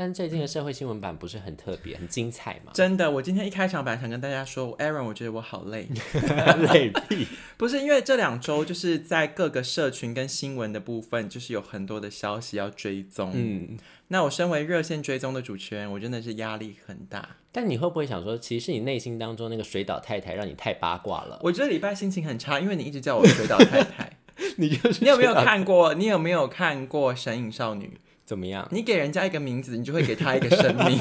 但最近的社会新闻版不是很特别、很精彩吗？真的，我今天一开场本来想跟大家说，Aaron，我觉得我好累，累屁！不是因为这两周就是在各个社群跟新闻的部分，就是有很多的消息要追踪。嗯，那我身为热线追踪的主持人，我真的是压力很大。但你会不会想说，其实是你内心当中那个水岛太太让你太八卦了？我觉得礼拜心情很差，因为你一直叫我水岛太太。你就是你有没有看过？你有没有看过《神隐少女》？怎么样？你给人家一个名字，你就会给他一个生命。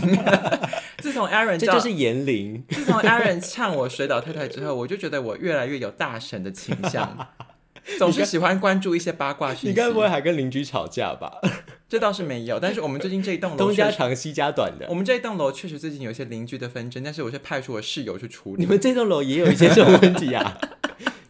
自从 Aaron 这就是言灵。自从 Aaron 唱我水岛太太之后，我就觉得我越来越有大神的倾向，总是喜欢关注一些八卦讯息。你该不会还跟邻居吵架吧？这倒是没有，但是我们最近这一栋楼 东家长西家短的我。们这一栋楼确实最近有一些邻居的纷争，但是我是派出我室友去处理。你们这栋楼也有一些这种问题啊？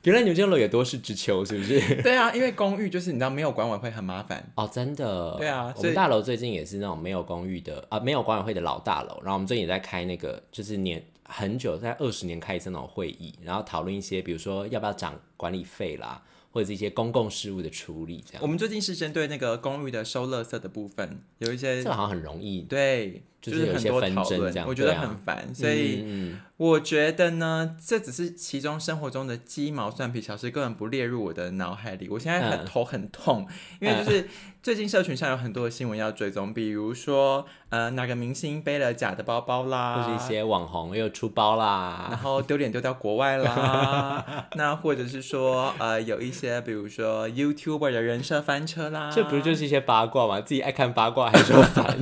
原来你们这栋楼也多事之秋，是不是？对啊，因为公寓就是你知道没有管委会很麻烦。哦，真的。对啊我们大楼最近也是那种没有公寓的啊，没有管委会的老大楼。然后我们最近也在开那个，就是年很久，在二十年开一次那种会议，然后讨论一些，比如说要不要涨管理费啦，或者是一些公共事务的处理这样。我们最近是针对那个公寓的收垃圾的部分，有一些这个好像很容易，对，就是有一很多些纷讨论争这样我觉得很烦，所以。嗯我觉得呢，这只是其中生活中的鸡毛蒜皮小事，根本不列入我的脑海里。我现在很嗯头很痛，因为就是最近社群上有很多的新闻要追踪，比如说呃哪个明星背了假的包包啦，或是一些网红又出包啦然，后丢脸丢到国外啦，那或者是说呃有一些比如说 YouTuber 的人设翻车啦，这不是就是一些八卦吗？自己爱看八卦还说烦。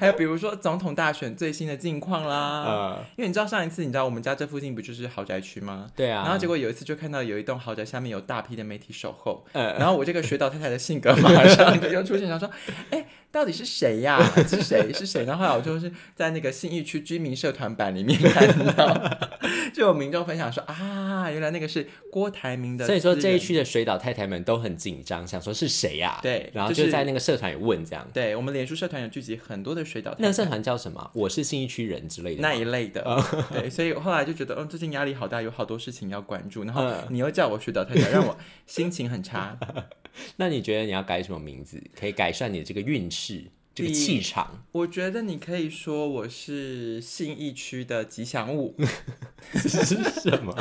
还有比如说总统大选最新的近况啦，呃，因为你知道上一次你知道我们家这附近不就是豪宅区吗？对啊。然后结果有一次就看到有一栋豪宅下面有大批的媒体守候，呃然后我这个学导太太的性格马上就又出现，想说，哎，到底是谁呀、是谁？是谁？然后后来我就是在那个信义区居民社团版里面看到，就有民众分享说啊，原来那个是郭台铭的，所以说这一。区的水岛太太们都很紧张，想说是谁呀、对然后就在那个社团也问这样。对我们脸书社团有聚集很多的水岛太太那个社团叫什么？我是信义区人之类的。那一类的，对，所以后来就觉得，嗯，最近压力好大，有好多事情要关注，然后嗯你又叫我水岛太太，让我心情很差。那你觉得你要改什么名字，可以改善你的这个运势、这个气场？我觉得你可以说我是信义区的吉祥物，是什么？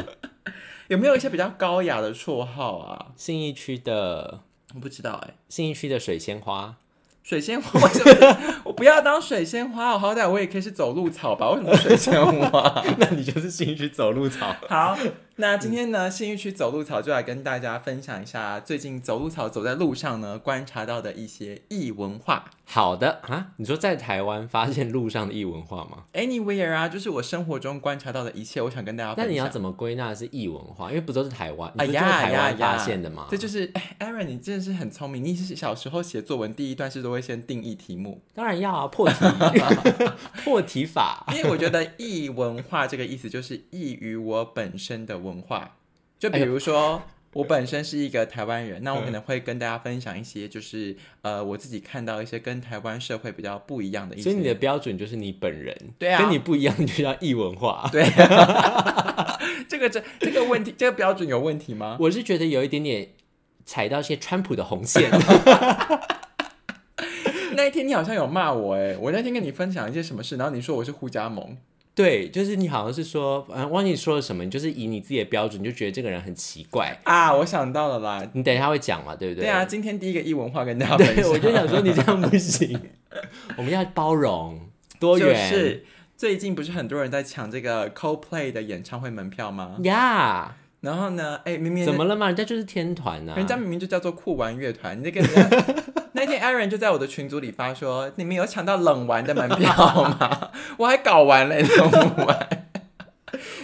有没有一些比较高雅的绰号啊？信义区的我不知道哎、信义区的水仙花，水仙花为什么？我不要当水仙花，我好歹我也可以是走路草吧？为什么水仙花？那你就是信义区走路草。好，那今天呢，信义区走路草就来跟大家分享一下最近走路草走在路上呢观察到的一些异文化。好的啊，你说在台湾发现路上的异文化吗？Anywhere 啊，就是我生活中观察到的一切，我想跟大家分享。那你要怎么归纳是异文化？因为不都是台湾，你哎呀呀台湾发呀！现的吗？这就是哎，Aaron，你真的是很聪明。你是小时候写作文第一段是都会先定义题目，当然要啊，破题，破题法。因为我觉得异文化这个意思就是异于我本身的文化。就比如说，我本身是一个台湾人，那我可能会跟大家分享一些，就是呃，我自己看到一些跟台湾社会比较不一样的一些。所以你的标准就是你本人，对啊跟你不一样你就叫异文化。对，这个这这个问题，这个标准有问题吗？我是觉得有一点点踩到一些川普的红线。那一天你好像有骂我哎，我那天跟你分享一些什么事，然后你说我是互加盟。对，就是你好像是说，嗯，忘记你说了什么，你就是以你自己的标准，你就觉得这个人很奇怪。啊，我想到了啦。你等一下会讲嘛，对不对？对啊，今天第一个异文化跟大家分对，享，我就想说你这样不行，我们要包容多元。就是最近不是很多人在抢这个 Coldplay 的演唱会门票吗？呀然后呢，哎，明明怎么了嘛？人家就是天团呐、啊，人家明明就叫做酷玩乐团，你那个人家那天 Aaron 就在我的群组里发说，你们有抢到冷玩的门票吗？我还搞完了冷玩。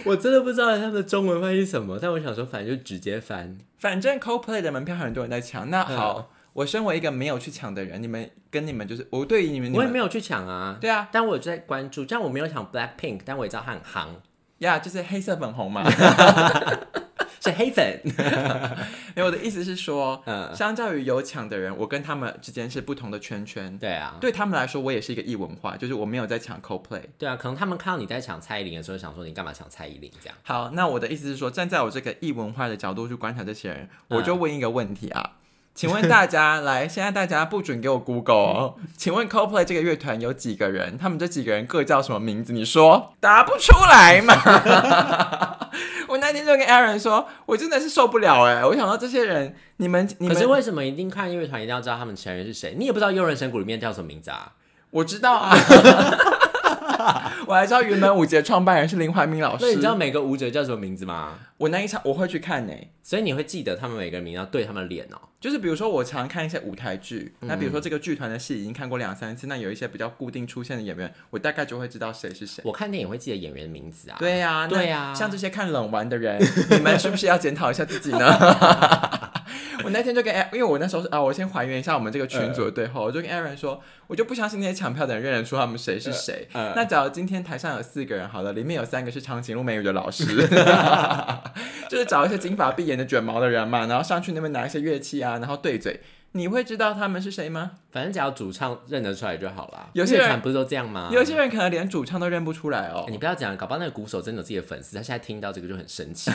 我真的不知道他们的中文翻译是什么，但我想说，反正就直接翻。反正 CoPlay 的门票很多人在抢，那好，嗯我身为一个没有去抢的人，你们跟你们就是我对于你们，我也没有去抢啊，对啊但我有在关注，这样我没有抢 Black Pink，但我也知道它很行，呀就是黑色粉红嘛。是黑粉。因为我的意思是说，嗯，相较于有抢的人，我跟他们之间是不同的圈圈。对啊，对他们来说，我也是一个异文化，就是我没有在抢 CoPlay。对啊，可能他们看到你在抢蔡依林的时候，想说你干嘛抢蔡依林这样？好，那我的意思是说，站在我这个异文化的角度去观察这些人，我就问一个问题啊。请问大家来，现在大家不准给我 Google 哦。请问 Coldplay 这个乐团有几个人？他们这几个人各叫什么名字？你说答不出来嘛？我那天就跟 Aaron 说，我真的是受不了哎！我想到这些人，你们你们，可是为什么一定看乐团一定要知道他们成员是谁？你也不知道幽人神谷里面叫什么名字啊？我知道啊。我还知道原本舞节创办人是林怀民老师。那你知道每个舞者叫什么名字吗？我那一场我会去看呢，所以你会记得他们每个人名，要对他们脸哦。就是比如说我常看一些舞台剧，那比如说这个剧团的戏已经看过两三次，那有一些比较固定出现的演员，我大概就会知道谁是谁。我看电影会记得演员的名字啊。对呀，对呀。像这些看冷玩的人，你们是不是要检讨一下自己呢？我那天就跟，因为我那时候是啊，我先还原一下我们这个群组的对话，我就跟 Aaron 说，我就不相信那些抢票的人认得出他们谁是谁。那假如今天台上有四个人，好了，里面有三个是长颈鹿美语的老师，就是找一些金发碧眼的卷毛的人嘛，然后上去那边拿一些乐器啊，然后对嘴。你会知道他们是谁吗？反正只要主唱认得出来就好了。有些人不是都这样吗？有些人可能连主唱都认不出来哦。你不要讲，搞不好那个鼓手真的有自己的粉丝，他现在听到这个就很生气。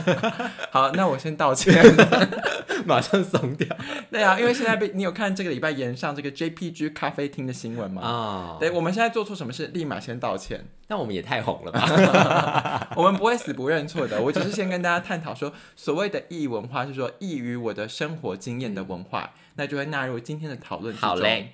好，那我先道歉，马上松掉。对啊，因为现在被你有看这个礼拜延上这个 JPG 咖啡厅的新闻吗？啊，对，我们现在做错什么事，立马先道歉。那我们也太红了吧？我们不会死不认错的。我只是先跟大家探讨说，所谓的异文化是说异于我的生活经验的文化。那就会纳入今天的讨论好嘞。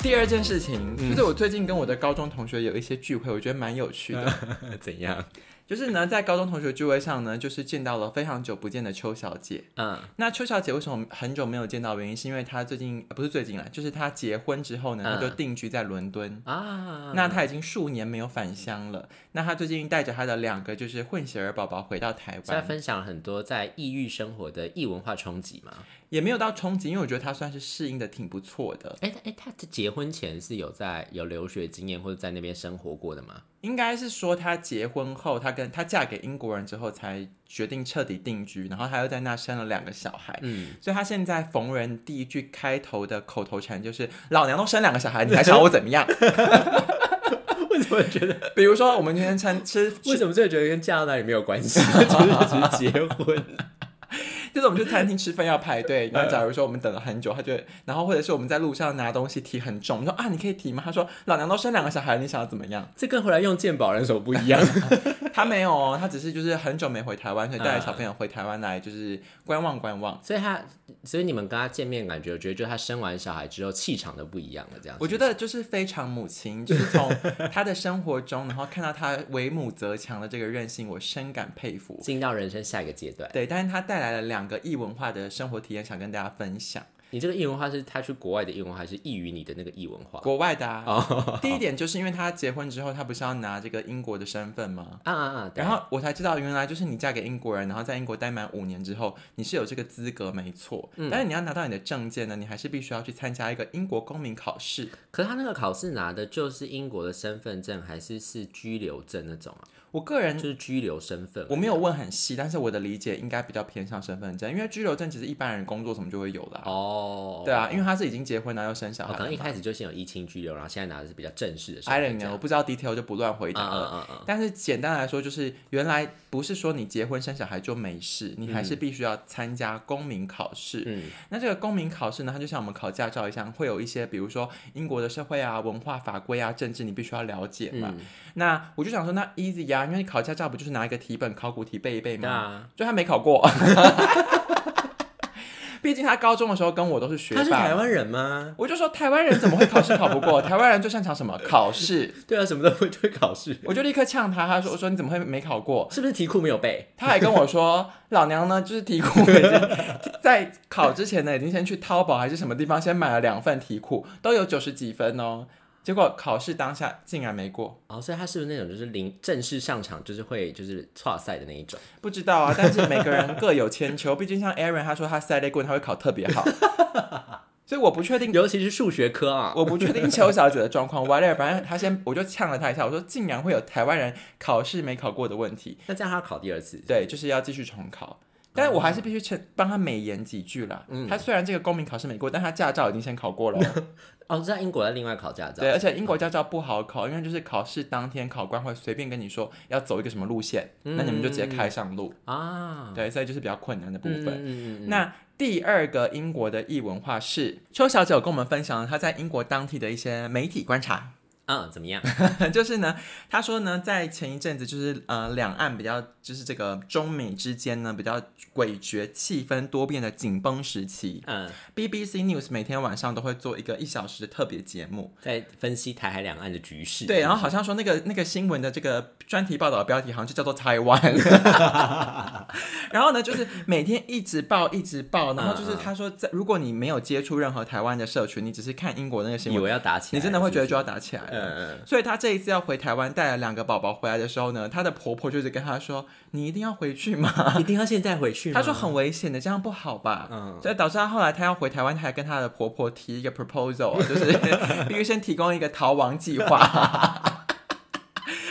第二件事情就是我最近跟我的高中同学有一些聚会，我觉得蛮有趣的。怎样？就是呢，在高中同学聚会上呢，就是见到了非常久不见的邱小姐。嗯，那邱小姐为什么很久没有见到？原因是因为她最近不是最近啦，就是她结婚之后呢，她就定居在伦敦啊。那她已经数年没有返乡了。那她最近带着她的两个就是混血儿宝宝回到台湾，在分享很多在异域生活的异文化冲击嘛。也没有到冲击，因为我觉得她算是适应的挺不错的。哎哎，她结婚前是有在有留学经验或者在那边生活过的吗？应该是说她结婚后，她跟她嫁给英国人之后才决定彻底定居，然后她又在那生了两个小孩。嗯，所以她现在逢人第一句开头的口头禅就是“老娘都生两个小孩，你还想我怎么样？” 为什么觉得？比如说我们今天餐吃，为什么这个觉得跟嫁到那里没有关系？就是只是结婚。就是我们去餐厅吃饭要排队，然后假如说我们等了很久，他就然后或者是我们在路上拿东西提很重，我说啊你可以提吗？他说老娘都生两个小孩，你想要怎么样？这跟回来用鉴宝人手不一样。他没有哦，他只是就是很久没回台湾，所以带着小朋友回台湾来就是观望观望。所以他所以你们跟他见面感觉，我觉得就他生完小孩之后气场都不一样了。这样我觉得就是非常母亲，就是从他的生活中，然后看到他为母则强的这个韧性，我深感佩服。进到人生下一个阶段，对，但是他带来了两。个异文化的生活体验，想跟大家分享。你这个异文化是他去国外的异文化，还是异于你的那个异文化？国外的啊。第一点就是因为他结婚之后，他不是要拿这个英国的身份吗？啊啊啊！然后我才知道，原来就是你嫁给英国人，然后在英国待满五年之后，你是有这个资格，没错。嗯。但是你要拿到你的证件呢，你还是必须要去参加一个英国公民考试。可是他那个考试拿的就是英国的身份证，还是是居留证那种啊？我个人就是居留身份，我没有问很细，但是我的理解应该比较偏向身份证，因为居留证其实一般人工作什么就会有了。哦，对啊，因为他是已经结婚然后又生小孩，可能一开始就先有疫情居留，然后现在拿的是比较正式的。I don't know，我不知道 detail 就不乱回答了嗯嗯。但是简单来说，就是原来不是说你结婚生小孩就没事，你还是必须要参加公民考试。嗯，那这个公民考试呢，它就像我们考驾照一样，会有一些比如说英国的社会啊、文化法规啊、政治，你必须要了解嘛。那我就想说，那 easy 呀，因为你考驾照不就是拿一个题本考古题背一背吗？就他没考过，毕竟他高中的时候跟我都是学霸。他是台湾人吗？我就说台湾人怎么会考试考不过？台湾人最擅长什么？考试。对啊，什么都会会考试。我就立刻呛他，他说：“我说你怎么会没考过？是不是题库没有背？”他还跟我说：“老娘呢，就是题库在考之前呢，已经先去淘宝还是什么地方先买了两份题库，都有九十几分哦。”结果考试当下竟然没过哦，所以他是不是那种就是临正式上场就是会就是错赛的那一种？不知道啊，但是每个人各有千秋，毕竟像 Aaron 他说他赛雷棍他会考特别好，所以我不确定，尤其是数学科啊，我不确定邱小姐的状况。Whatever，反正他先我就呛了他一下，我说竟然会有台湾人考试没考过的问题，那这样他考第二次？对，就是要继续重考。但是我还是必须称帮他美言几句啦。嗯他虽然这个公民考试没过，但他驾照已经先考过了 哦。哦，在英国在另外考驾照。对，而且英国驾照不好考，因为就是考试当天考官会随便跟你说要走一个什么路线，那你们就直接开上路。啊，对，所以就是比较困难的部嗯分。嗯嗯嗯那第二个英国的异文化是邱小姐有跟我们分享了她在英国当地的一些媒体观察。嗯，怎么样？就是呢，他说呢，在前一阵子，就是呃，两岸比较，就是这个中美之间呢比较诡谲、气氛多变的紧绷时期嗯，，BBC News 每天晚上都会做一个一小时的特别节目。在分析台海两岸的局势。对，然后好像说那个那个新闻的这个专题报道的标题好像就叫做台湾，然后呢，就是每天一直报一直报，然后就是他说在如果你没有接触任何台湾的社群，你只是看英国那个新闻，以为要打起来，你真的会觉得就要打起来了。所以她这一次要回台湾带了两个宝宝回来的时候呢，她的婆婆就是跟她说：“你一定要回去吗一定要现在回去？”吗？她说很危险的，这样不好吧？嗯所以导致她后来她要回台湾，她还跟她的婆婆提一个 proposal，啊就是 必须先提供一个逃亡计划。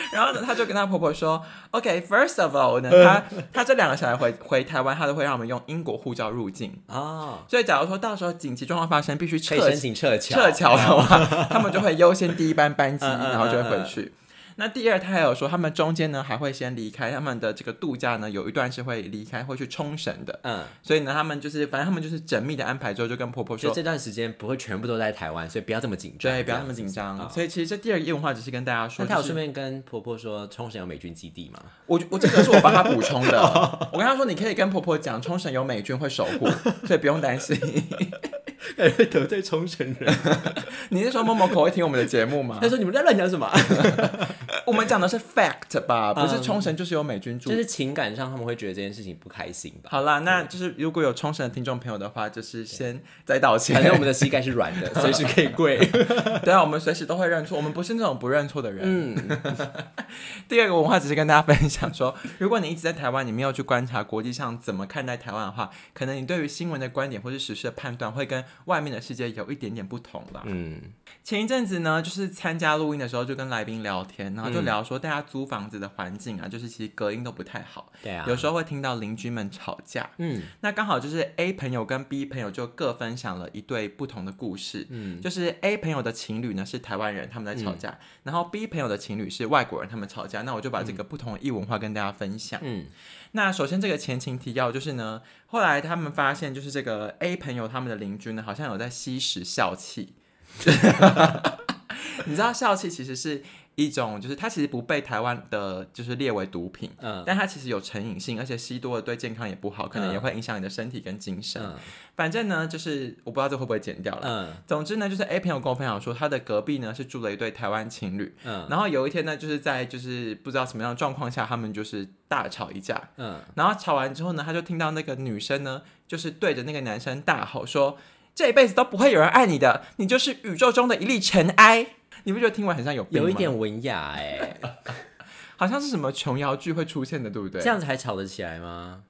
然后呢，她就跟她婆婆说：“OK，first、of all 呢，她她这两个小孩回回台湾，她都会让我们用英国护照入境。哦，所以假如说到时候紧急状况发生，必须撤申请撤侨。撤侨的话，他们就会优先第一班班机，然后就会回去。那第二，他还有说，他们中间呢还会先离开他们的这个度假呢，有一段是会离开，会去冲绳的。嗯，所以呢，他们就是反正他们就是缜密的安排之后，就跟婆婆说，就这段时间不会全部都在台湾，所以不要这么紧张。对，不要那么紧张。啊所以其实这第二个夜文化只是跟大家说，就是那他有顺便跟婆婆说冲绳有美军基地吗？我我这个是我帮他补充的。我跟他说，你可以跟婆婆讲，冲绳有美军会守护，所以不用担心。感觉得罪冲绳人。你是说某某口会听我们的节目吗 他？说你们在乱讲什么？我们讲的是 fact 吧，不是嗯冲绳就是有美军驻就是情感上他们会觉得这件事情不开心吧？好啦，那就是如果有冲绳的听众朋友的话，就是先再道歉反。正我们的膝盖是软的，随时可以跪。对啊，我们随时都会认错，我们不是那种不认错的人。嗯，第二个文化只是跟大家分享说，如果你一直在台湾，你没有去观察国际上怎么看待台湾的话，可能你对于新闻的观点或是时事的判断会跟外面的世界有一点点不同啦。嗯，前一阵子呢，就是参加录音的时候，就跟来宾聊天，然后就聊说大家租房子的环境啊，就是其实隔音都不太好，对啊，有时候会听到邻居们吵架。嗯那刚好就是 A 朋友跟 B 朋友就各分享了一对不同的故事。嗯就是 A 朋友的情侣呢是台湾人，他们在吵架，然后 B 朋友的情侣是外国人，他们吵架。那我就把这个不同的异文化跟大家分享。嗯那首先这个前情提要就是呢，后来他们发现就是这个 A 朋友他们的邻居呢好像有在吸食笑气。你知道笑气其实是一种，就是它其实不被台湾的就是列为毒品，嗯但它其实有成瘾性，而且吸多了对健康也不好，可能也嗯会影响你的身体跟精神。嗯反正呢，就是我不知道这会不会剪掉了。嗯总之呢，就是 A 朋友跟我分享说，他的隔壁呢是住了一对台湾情侣，嗯然后有一天呢，就是在就是不知道什么样的状况下，他们就是大吵一架，嗯，然后吵完之后呢，他就听到那个女生呢，就是对着那个男生大吼说：“这一辈子都不会有人爱你的，你就是宇宙中的一粒尘埃。”你不觉得听完很像有有一点文雅哎，好像是什么琼瑶剧会出现的，对不对？这样子还吵得起来吗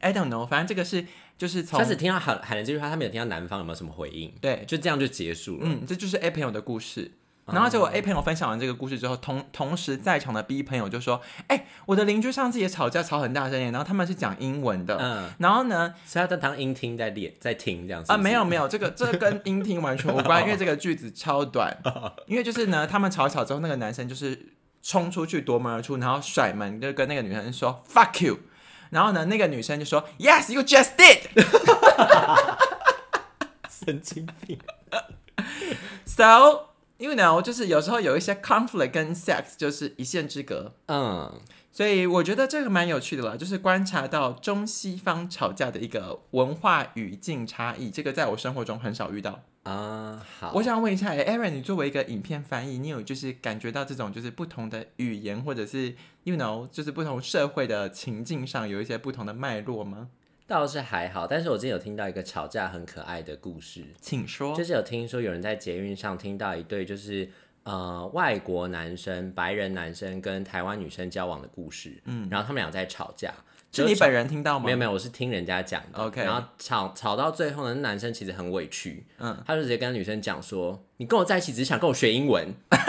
？，I don't know，反正这个是就是从他只听到喊喊了这句话，他没有听到男方有没有什么回应，对，就这样就结束了。嗯，这就是 A 朋友的故事。然后结果 A 朋友分享完这个故事之后，同同时在场的 B 朋友就说：“哎、我的邻居上次也吵架，吵很大声耶，然后他们是讲英文的。嗯，然后呢，所以他在当音听在练在听这样子啊，没有没有，这个这个跟音听完全无关，因为这个句子超短。因为就是呢，他们吵吵之后，那个男生就是冲出去夺门而出，然后甩门，就跟那个女生说 “fuck you”。然后呢，那个女生就说 “Yes, you just did”。神经病。So you know，就是有时候有一些 conflict 跟 sex 就是一线之隔。嗯，所以我觉得这个蛮有趣的啦，就是观察到中西方吵架的一个文化语境差异，这个在我生活中很少遇到。啊，好，我想问一下诶，Aaron，你作为一个影片翻译，你有就是感觉到这种就是不同的语言，或者是 you know，就是不同社会的情境上有一些不同的脉络吗？倒是还好，但是我之前有听到一个吵架很可爱的故事，请说。就是有听说有人在捷运上听到一对就是呃外国男生、白人男生跟台湾女生交往的故事，嗯，然后他们俩在吵架，是你本人听到吗？没有没有，我是听人家讲的。OK 然后吵吵到最后呢，那男生其实很委屈，嗯嗯，他就直接跟女生讲说：“你跟我在一起只是想跟我学英文。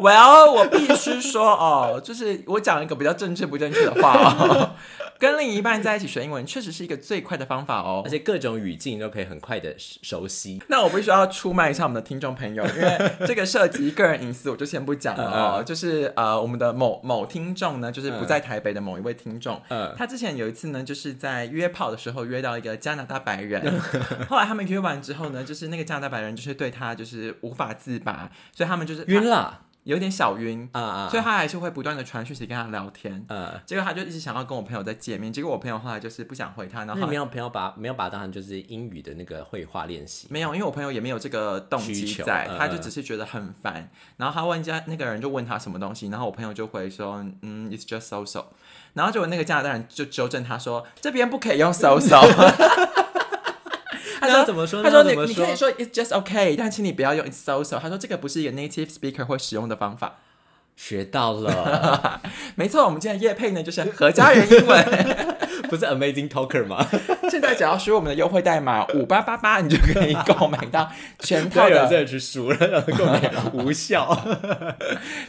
Well，我必须说哦，就是我讲一个比较政治不正确的话哦。跟另一半在一起学英文确实是一个最快的方法哦而。且各种语境都可以很快的熟悉。那我必须要出卖一下我们的听众朋友，因为这个涉及个人隐私，我就先不讲了哦。嗯就是呃，我们的某某听众呢，就是不在台北的某一位听众，嗯他之前有一次呢，就是在约炮的时候约到一个加拿大白人，后来他们约完之后呢，就是那个加拿大白人就是对他就是无法自拔，所以他们就是晕了有点小晕，啊啊！所以他还是会不断的传讯息跟他聊天。嗯，结果他就一直想要跟我朋友再见面，结果我朋友后来就是不想回他，然后没有朋友把没有把它当成就是英语的那个绘画练习？没有，因为我朋友也没有这个动机在，嗯他就只是觉得很烦。然后他问家那个人就问他什么东西，然后我朋友就回说，嗯，it's just so so。然后结果那个加拿大人就纠正他说，这边不可以用 so so。他说怎么说他说你你可以说 it's just okay，但请你不要用 it's so so。他说这个不是一个 native speaker 会使用的方法。学到了，没错，我们今天的叶配呢就是何家人英文。不是 Amazing Talker 吗？现在只要输入我们的优惠代码 五八八八，你就可以购买到 全套有人真的。的去输了，然后购买无效。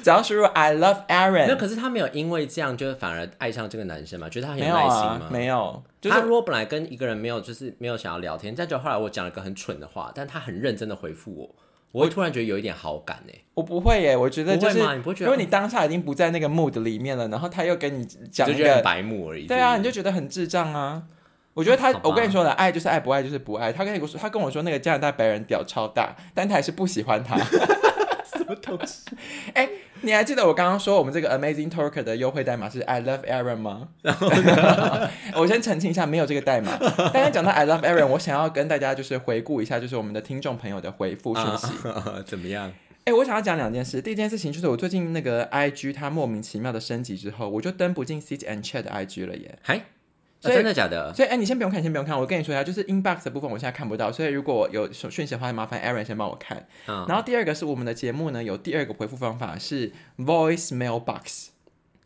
只要输入 I love，Aaron，那可是他没有因为这样就反而爱上这个男生嘛？觉得他很有耐心啊吗？，没有，就是他如果本来跟一个人没有就是没有想要聊天，但就后来我讲了个很蠢的话，但他很认真的回复我，我会突然觉得有一点好感呢。我不会耶，我觉得就是因为你当下已经不在那个 mood 里面了，然后他又跟你讲一个，白目而已。对啊，你就觉得很智障啊。我觉得他我跟你说了，爱就是爱，不爱就是不爱。他跟我说，他跟我说那个加拿大白人屌超大，但他还是不喜欢他。什么东西？哎、你还记得我刚刚说我们这个 Amazing Talker 的优惠代码是 I love Aaron 吗？我先澄清一下，没有这个代码。刚刚讲到 I love Aaron，我想要跟大家就是回顾一下，就是我们的听众朋友的回复讯息。啊 怎么样？哎、我想要讲两件事。第一件事情就是我最近那个 IG 它莫名其妙的升级之后，我就登不进 Sit and Chat 的 IG 了耶。还、啊所以真的假的？所以哎、你先不用看，先不用看。我跟你说一下，就是 inbox 的部分我现在看不到，所以如果有讯息的话，麻烦 Aaron 先帮我看。嗯，然后第二个是我们的节目呢，有第二个回复方法是 Voice Mailbox。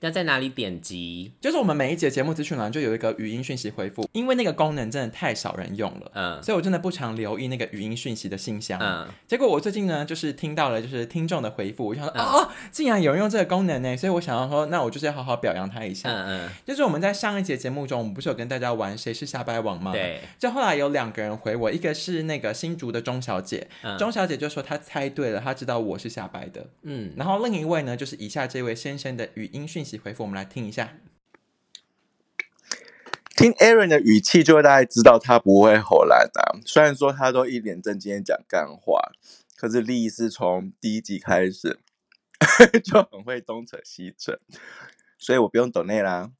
要在哪里点击？就是我们每一节节目资讯栏就有一个语音讯息回复，因为那个功能真的太少人用了，嗯所以我真的不常留意那个语音讯息的信箱。嗯，结果我最近呢，就是听到了就是听众的回复，我想说、哦，竟然有人用这个功能呢，所以我想要说，那我就是要好好表扬他一下。嗯嗯就是我们在上一节节目中，我们不是有跟大家玩谁是瞎掰王吗？嗯，。对，就后来有两个人回我，一个是那个新竹的钟小姐，嗯钟小姐就说她猜对了，她知道我是瞎掰的。嗯，然后另一位呢，就是以下这位先生的语音讯息回复，我们来听一下。听 Aaron 的语气，就会大概知道他不会吼懒啊。虽然说他都一脸正经地讲干话，可是丽是从第一集开始 就很会东扯西扯，所以我不用等内啦。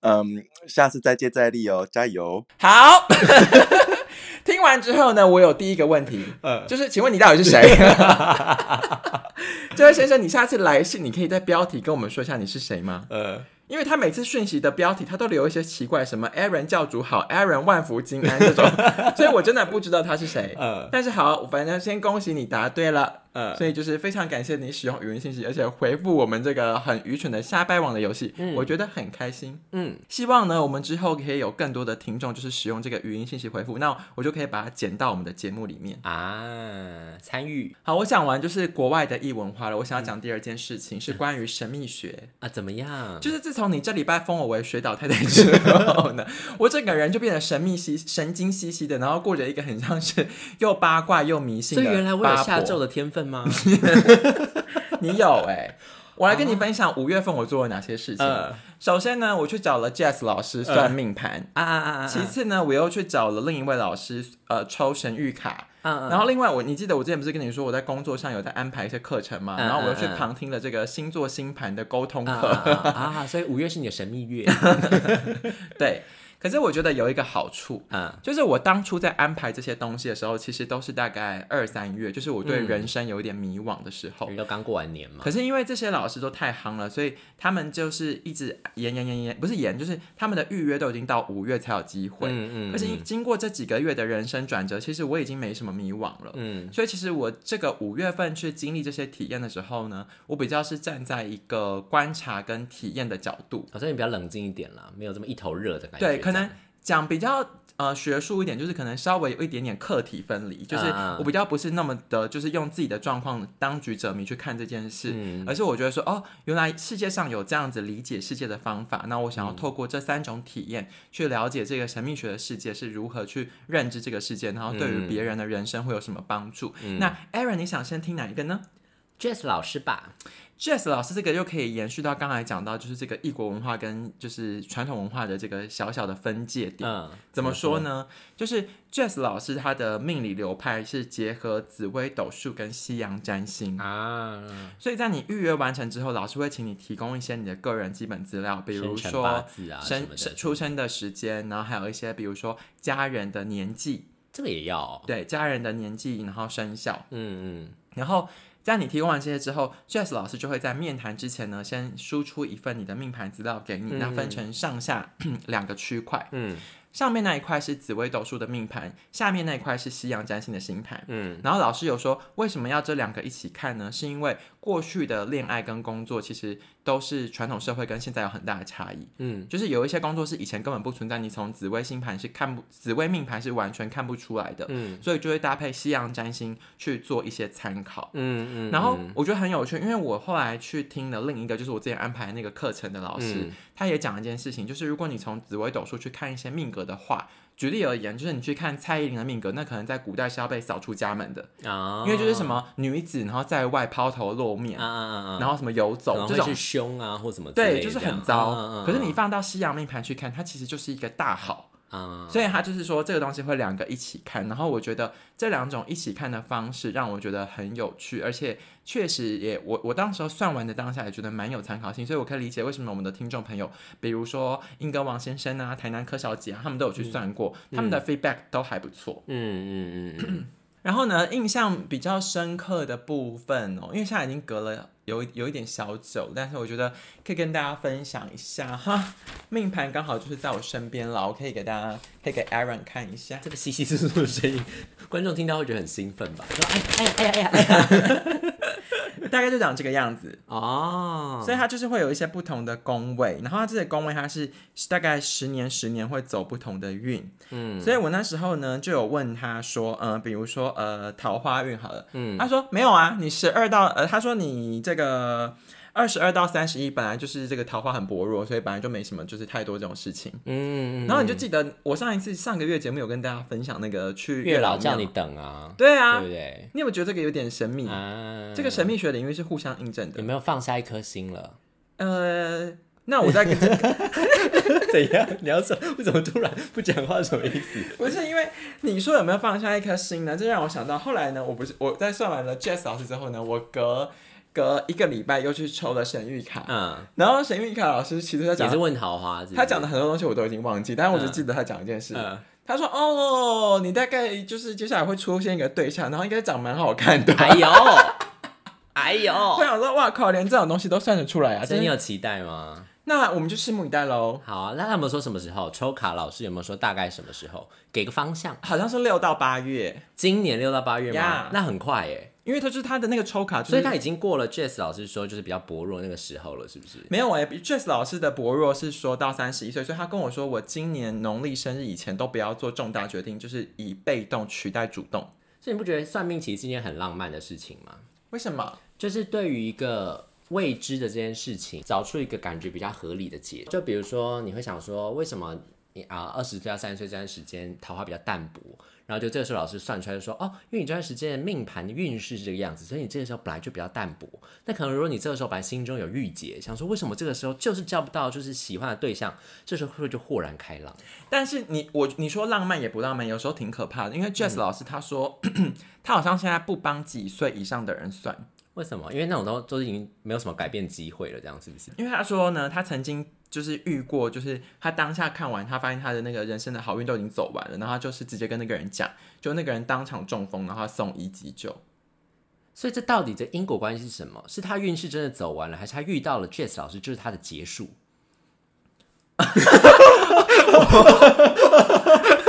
嗯，下次再接再厉哦，加油！好，听完之后呢，我有第一个问题，嗯就是请问你到底是谁？这位先生，你下次来信，你可以在标题跟我们说一下你是谁吗？呃，因为他每次讯息的标题，他都留一些奇怪，什么 Aaron 教主好，Aaron 万福金安这种，所以我真的不知道他是谁。呃但是好，反正先恭喜你答对了。嗯所以就是非常感谢你使用语音信息，而且回复我们这个很愚蠢的瞎掰网的游戏，我觉得很开心。嗯，希望呢，我们之后可以有更多的听众，就是使用这个语音信息回复，那我就可以把它剪到我们的节目里面。啊，参与好，我讲完就是国外的异文化了，我想要讲第二件事情，是关于神秘学。啊，怎么样？就是自从你这礼拜封我为水岛太太之后呢，我整个人就变得神秘兮、神经兮兮的，然后过着一个很像是又八卦又迷信的。所以原来我有下咒。的天分吗？你有哎、我来跟你分享五月份我做了哪些事情。嗯首先呢，我去找了 Jazz 老师算命盘。啊啊啊啊！其次呢，我又去找了另一位老师，呃，抽神谕卡。嗯，然后另外我，你记得我之前不是跟你说我在工作上有在安排一些课程吗？嗯然后我又去旁听了这个星座星盘的沟通啊课。啊！所以五月是你的神秘月。对，可是我觉得有一个好处，嗯就是我当初在安排这些东西的时候，其实都是大概二三月，就是我对嗯人生有一点迷惘的时候。你都刚过完年嘛可？是因为这些老师都太夯了，所以他们就是一直延延延延，不是延，就是他们的预约都已经到五月才有机会。嗯嗯可是经过这几个月的人生转折，其实我已经没什么迷惘了。嗯所以其实我这个五月份去经历这些体验的时候呢，我比较是站在一个观察跟体验的角度。好像你比较冷静一点啦，没有这么一头热的感觉。对，可能讲比较呃学术一点，就是可能稍微有一点点课题分离，就是我比较不是那么的，就是用自己的状况当局者迷去看这件事，嗯。而是我觉得说，哦，原来世界上有这样子理解世界的方法，那我想嗯要透过这三种体验去了解这个神秘学的世界是如何去认知这个世界，然后对于嗯别人的人生会有什么帮助。那 Aaron，你想先听哪一个呢？Jess 老师吧，Jess 老师这个又可以延续到刚才讲到，就是这个异国文化跟就是传统文化的这个小小的分界点。嗯，怎么说呢？就是 Jess 老师他的命理流派是结合紫微斗数跟西洋占星，啊？所以在你预约完成之后，老师会请你提供一些你的个人基本资料，比如说生么的。生出生的时间，然后还有一些比如说家人的年纪，这个也要。哦，对家人的年纪，然后生肖，嗯嗯。然后在你提供完这些之后，Jess 老师就会在面谈之前呢，先输出一份你的命盘资料给你，那分成上下 两个区块，嗯上面那一块是紫微斗数的命盘，下面那一块是西洋占星的星盘。嗯然后老师有说，为什么要这两个一起看呢？是因为过去的恋爱跟工作其实都是传统社会跟现在有很大的差异。嗯就是有一些工作是以前根本不存在，你从紫微星盘是看不，紫微命盘是完全看不出来的，嗯所以就会搭配西洋占星去做一些参考。嗯嗯，然后我觉得很有趣，因为我后来去听了另一个，就是我之前安排那个课程的老师，嗯他也讲一件事情，就是如果你从紫微斗数去看一些命格的话，举例而言，就是你去看蔡依林的命格，那可能在古代是要被扫出家门的，啊，因为就是什么女子然后在外抛头露面，啊啊啊啊，然后什么游走这种。凶啊或什么对，就是很糟。可是你放到西洋命盘去看，它其实就是一个大好。啊，所以他就是说这个东西会两个一起看，然后我觉得这两种一起看的方式让我觉得很有趣，而且确实也我我当时候算完的当下也觉得蛮有参考性，所以我可以理解为什么我们的听众朋友，比如说英哥王先生啊、台南柯小姐啊，他们都有去算过，他们的 feedback 都还不错。嗯嗯嗯嗯，然后呢，印象比较深刻的部分哦，因为现在已经隔了有有一点小久，但是我觉得可以跟大家分享一下哈。命盘刚好就是在我身边了，我可以给大家，可以给 Aaron 看一下。这个稀稀疏疏的声音，观众听到会觉得很兴奋吧？说哎哎呀哎呀哎呀哎呀，大概就长这个样子，哦，所以它就是会有一些不同的宫位，然后它这些宫位它是大概十年十年会走不同的运，嗯。所以我那时候呢就有问他说，呃，比如说呃桃花运好了，嗯。他说没有啊，你十二到呃，他说你这个二十二到三十一本来就是这个桃花很薄弱，所以本来就没什么就是太多这种事情。嗯，然后你就记得我上一次上个月节目有跟大家分享那个去月老庙叫你等啊，对啊，对不对？你有没有觉得这个有点神秘？啊，这个神秘学领域是互相印证的有。没有放下一颗心了？呃，那我再跟 怎样？你要说为什么突然不讲话？什么意思？不是因为你说有没有放下一颗心呢？这让我想到后来呢，我不是我在算完了 Jess 老师之后呢，我隔隔一个礼拜又去抽了神谕卡，嗯，然后神谕卡老师其实他讲也是问桃花是是，他讲的很多东西我都已经忘记，但是我只记得他讲一件事。嗯，他说：“哦，你大概就是接下来会出现一个对象，然后应该长蛮好看的。哎呦，哎呦，我想说，哇靠，连这种东西都算得出来啊！真的，所以你有期待吗？那我们就拭目以待喽。好啊，那他们说什么时候抽卡？老师有没有说大概什么时候？给个方向。好像是六到八月，今年六到八月吗呀那很快耶，因为他就是他的那个抽卡、就是，所以他已经过了 Jess 老师说就是比较薄弱那个时候了，是不是？没有哎、欸、，Jess 老师的薄弱是说到三十一岁，所以他跟我说，我今年农历生日以前都不要做重大决定，就是以被动取代主动。所以你不觉得算命其实是一件很浪漫的事情吗？为什么？就是对于一个未知的这件事情，找出一个感觉比较合理的解。就比如说，你会想说，为什么你啊二十岁到三十岁这段时间桃花比较淡薄？然后就这个时候老师算出来就说，哦，因为你这段时间的命盘运势是这个样子，所以你这个时候本来就比较淡薄。那可能如果你这个时候本来心中有郁结，想说为什么这个时候就是交不到就是喜欢的对象，这时候会不会就豁然开朗？但是你我你说浪漫也不浪漫，有时候挺可怕的。因为嗯 Jess 老师他说，他好像现在不帮几岁以上的人算，为什么？因为那种都都已经没有什么改变机会了，这样是不是？因为他说呢，他曾经就是遇过，就是他当下看完，他发现他的那个人生的好运都已经走完了，然后他就是直接跟那个人讲，就那个人当场中风，然后他送医急救。所以这到底这因果关系是什么？是他运势真的走完了，还是他遇到了 Jess 老师就是他的结束？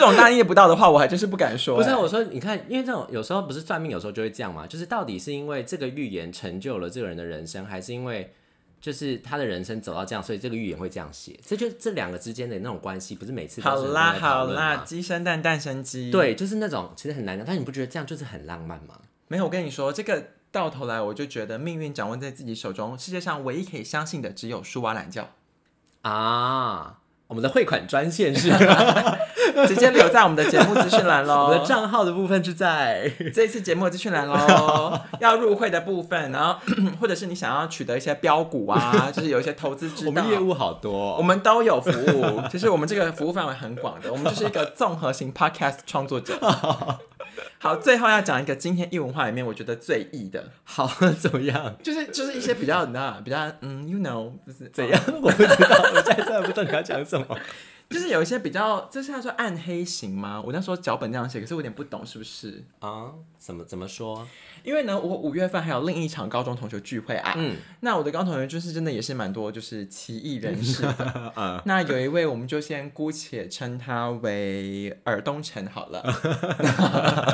这种大逆不道的话，我还真是不敢说、不是我说你看，因为这种有时候不是算命，有时候就会这样嘛。就是到底是因为这个预言成就了这个人的人生，还是因为就是他的人生走到这样，所以这个预言会这样写。这就这两个之间的那种关系，不是每次都好啦好啦，鸡生蛋，蛋生鸡。，对，就是那种其实很难讲，但你不觉得这样就是很浪漫吗？没有，我跟你说，这个到头来我就觉得命运掌握在自己手中，世界上唯一可以相信的只有树蛙懒觉，啊，我们的汇款专线是 直接留在我们的节目资讯栏喽。我们的账号的部分是在这一次节目的资讯栏喽，要入会的部分，然后 或者是你想要取得一些标股啊，就是有一些投资知道，我们业务好多哦、我们都有服务，其实我们这个服务范围很广的，我们就是一个综合型 podcast 创作者。好，最后要讲一个今天易文化里面我觉得最异的，好怎么样？就是就是一些比较你知道比较嗯，you know，就是怎样？我不知道，我现在真的不知道你要讲什么。就是有一些比较，这是他说暗黑型吗？我那时候脚本这样写，可是我有点不懂是不是？啊？怎么怎么说？因为呢，我五月份还有另一场高中同学聚会啊，嗯那我的高中同学就是真的也是蛮多，就是奇异人士的。嗯，那有一位，我们就先姑且称他为尔东城好了。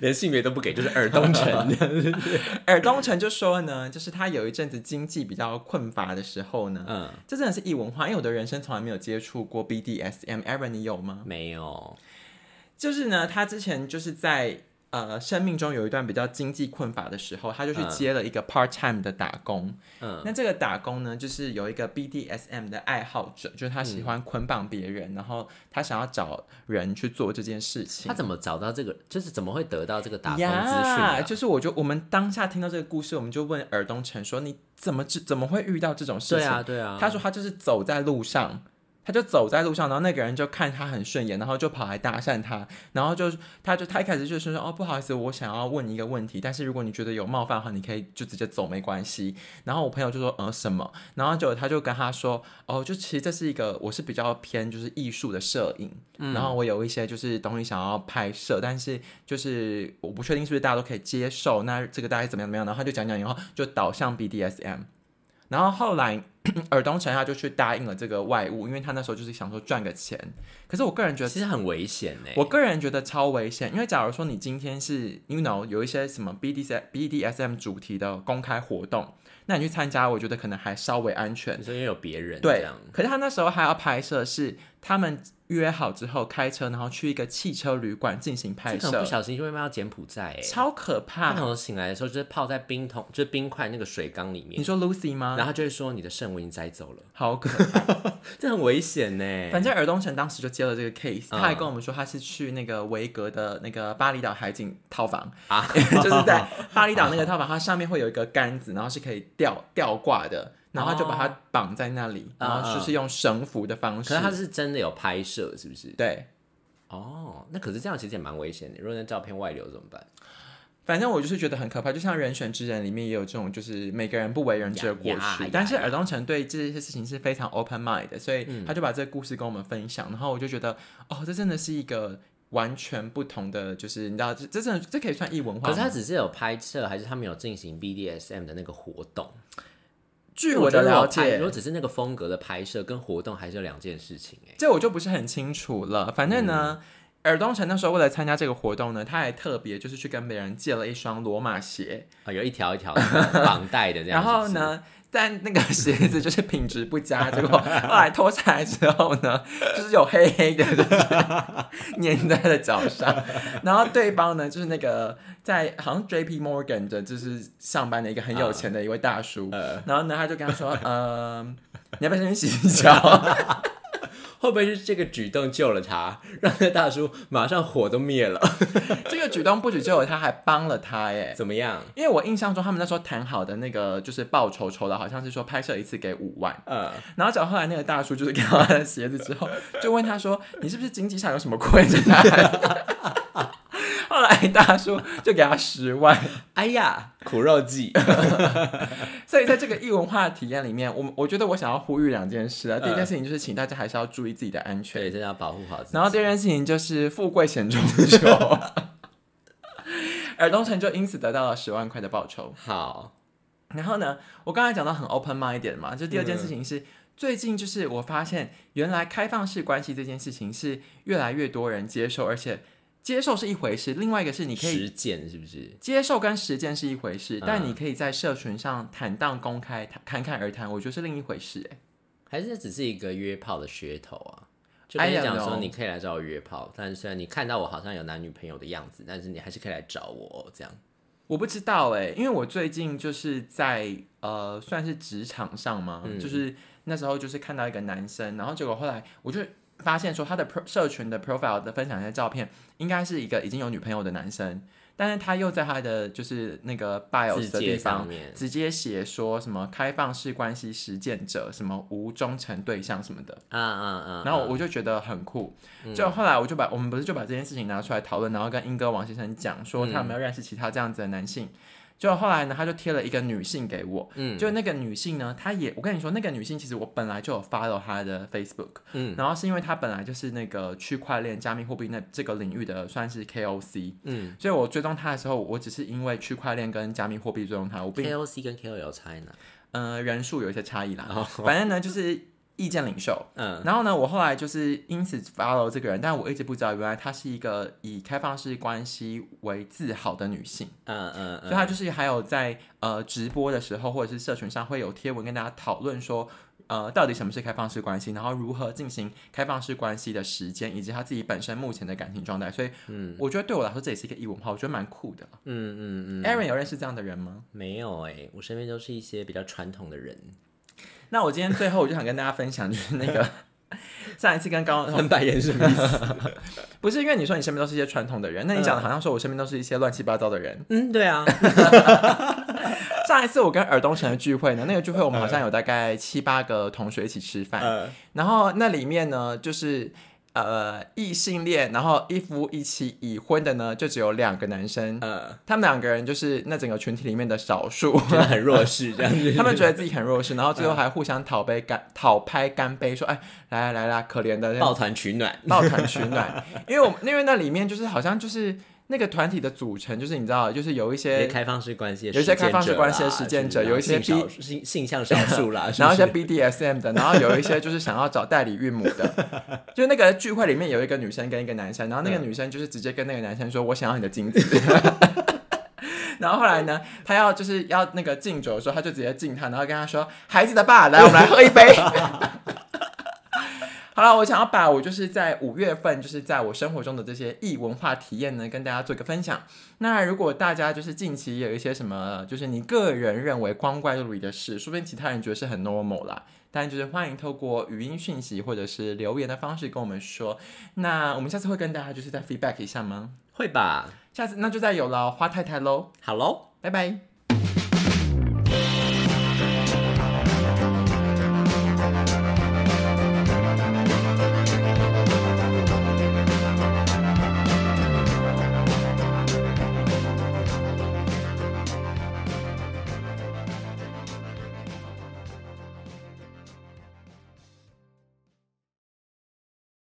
连性别都不给，就是尔东城。尔东城就说呢，就是他有一阵子经济比较困乏的时候呢，嗯，这真的是异文化，因为我的人生从来没有接触过 BDSM。Aaron，你有吗？没有。就是呢，他之前就是在呃生命中有一段比较经济困乏的时候，他就去接了一个 part time 的打工。嗯，那这个打工呢，就是有一个 BDSM 的爱好者，就是他喜欢捆绑别人，然后他想要找人去做这件事情。他怎么找到这个？就是怎么会得到这个打工资讯就是我就我们当下听到这个故事，我们就问尔东城说：“你怎么知怎么会遇到这种事情？”对啊，对啊。他说他就是走在路上，他就走在路上，然后那个人就看他很顺眼，然后就跑来搭讪他，然后就他就他一开始就是说哦不好意思，我想要问你一个问题，但是如果你觉得有冒犯的话，你可以就直接走没关系。然后我朋友就说呃什么，然后就他就跟他说哦就其实这是一个我是比较偏就是艺术的摄影，然后我有一些就是东西想要拍摄，但是就是我不确定是不是大家都可以接受，那这个大概怎么样怎么样，然后他就讲讲以后就导向 BDSM。然后后来 尔东城他就去答应了这个外务，因为他那时候就是想说赚个钱。可是我个人觉得，其实很危险呢。我个人觉得超危险，因为假如说你今天是 you know 有一些什么 BDS BDSM 主题的公开活动，那你去参加，我觉得可能还稍微安全你。说因为有别人对，，可是他那时候还要拍摄，是他们约好之后开车，然后去一个汽车旅馆进行拍摄不，小心就会卖到柬埔寨哎。超可怕他可。能醒来的时候就是泡在冰桶，就是冰块那个水缸里面，你说 Lucy 吗？然后他就会说你的肾我已经摘走了，好可怕。这很危险呢。反正尔东城当时就接了这个 case，、嗯他还跟我们说他是去那个维格的那个巴厘岛海景套房啊 就是在 巴厘岛那个套房，它上面会有一个杆子，然后是可以吊吊挂的，然后他就把它绑在那里，嗯然后就是用绳缚的方式。可是他是真的有拍摄，是不是？对，哦，那可是这样其实也蛮危险的。如果那照片外流怎么办？反正我就是觉得很可怕，就像《人选之人》里面也有这种，就是每个人不为人知的过。去但是呀尔东城对这些事情是非常 open mind 的，所以嗯他就把这个故事跟我们分享，然后我就觉得，哦，这真的是一个完全不同的，就是你知道，这这真的这可以算异文化。可是他只是有拍摄，还是他们有进行 BDSM 的那个活动？据我的了解拍如果，只是那个风格的拍摄跟活动，还是有两件事情哎。这我就不是很清楚了。反正呢，嗯尔东城那时候为了参加这个活动呢，他还特别就是去跟别人借了一双罗马鞋，啊，有一条一条绑带的这样。然后？呢，但那个鞋子 就是品质不佳，结果后来脱下来之后呢，就是有黑黑的，就是粘在了脚上。然后对方呢，就是那个在好像 J P Morgan 的，就是上班的一个很有钱的一位大叔。呃然后呢，他就跟他说：“呃，你要不要先去洗脚？”会不会是这个举动救了他，让那大叔马上火都灭了？这个举动不止救了他，还帮了他耶。怎么样？因为我印象中，他们那时候谈好的那个就是报酬酬的，好像是说拍摄一次给五万。嗯，然后找后来那个大叔就是看到他的鞋子之后，就问他说：“你是不是经济上有什么困难？”后来大叔就给他十万。哎呀，苦肉计。所以在这个异文化的体验里面，我我觉得我想要呼吁两件事啊。第一件事情就是，请大家还是要注意自己的安全。对，真的要保护好自己。然后第二件事情就是富贵险中求。尔东城就因此得到了十万块的报酬。好，然后呢，我刚才讲到很 open minded 嘛，就第二件事情是、最近就是我发现原来开放式关系这件事情是越来越多人接受，而且接受是一回事，另外一个是你可以实践是不是？接受跟实践是一回事，但嗯你可以在社群上坦荡公开、侃侃侃而谈，我觉得是另一回事。哎，还是只是一个约炮的噱头啊？就跟你讲说你可以来找我约炮，但是虽然你看到我好像有男女朋友的样子，但是你还是可以来找我哦这样。我不知道哎，因为我最近就是在呃，算是职场上嘛，嗯就是那时候就是看到一个男生，然后结果后来我就发现说他的社群的 profile 的分享一些照片，应该是一个已经有女朋友的男生，但是他又在他的就是那个 bios 的地方，直接写说什么开放式关系实践者，什么无忠诚对象什么的，啊啊啊！然后我就觉得很酷。就后来我就把我们不是就把这件事情拿出来讨论，然后跟英哥王先生讲说他有没有认识其他这样子的男性。就后来呢，他就贴了一个女性给我，嗯。就那个女性呢，她也我跟你说，那个女性其实我本来就有 follow 她的 Facebook，嗯，然后是因为她本来就是那个区块链、加密货币那这个领域的算是 KOC，嗯。所以我追踪她的时候，我只是因为区块链跟加密货币追踪她，我并，KOC 跟 KOL 差在哪？呃人数有一些差异啦，哦。反正呢就是意见领袖，嗯然后呢，我后来就是因此 follow 这个人，但我一直不知道，原来她是一个以开放式关系为自豪的女性，嗯嗯所以她就是还有在呃直播的时候或者是社群上会有贴文跟大家讨论说。呃，到底什么是开放式关系？然后如何进行开放式关系的时间，以及她自己本身目前的感情状态。所以，嗯我觉得对我来说这也是一个异文化，我觉得蛮酷的。嗯嗯嗯，Aaron 有认识这样的人吗？没有哎、我身边都是一些比较传统的人，那我今天最后我就想跟大家分享，就是那个 上一次跟高翻白眼什么意思？不是因为你说你身边都是一些传统的人，那你讲的好像说我身边都是一些乱七八糟的人。嗯，对啊，上一次我跟尔东城的聚会呢，那个聚会我们好像有大概七八个同学一起吃饭，呃，然后那里面呢就是呃异性恋，然后一夫一妻已婚的呢就只有两个男生，呃，他们两个人就是那整个群体里面的少数。很弱势这样子。他们觉得自己很弱势，然后最后还互相讨杯干讨拍干杯，说：“哎，来来来啦，可怜的抱团取暖，抱团取暖。”因为我因为那里面就是好像就是那个团体的组成，就是你知道，就是有一些些开放式关系有一些开放式关系的实践者有一些性少性性向少数啦，然后一些 BDSM 的，然后有一些就是想要找代理孕母的，就那个聚会里面有一个女生跟一个男生，然后那个女生就是直接跟那个男生说：“我想要你的精子。”然后后来呢，他要就是要那个敬酒的时候，他就直接敬他，然后跟他说：“孩子的爸，来，我们来喝一杯。”好了，我想要把我就是在五月份，就是在我生活中的这些异文化体验呢，跟大家做一个分享。那如果大家就是近期有一些什么，就是你个人认为光怪陆离的事，说不定其他人觉得是很 normal 啦。但就是欢迎透过语音讯息或者是留言的方式跟我们说。那我们下次会跟大家就是再 feedback 一下吗？会吧？下次那就再有了花太太喽，好喽。拜拜。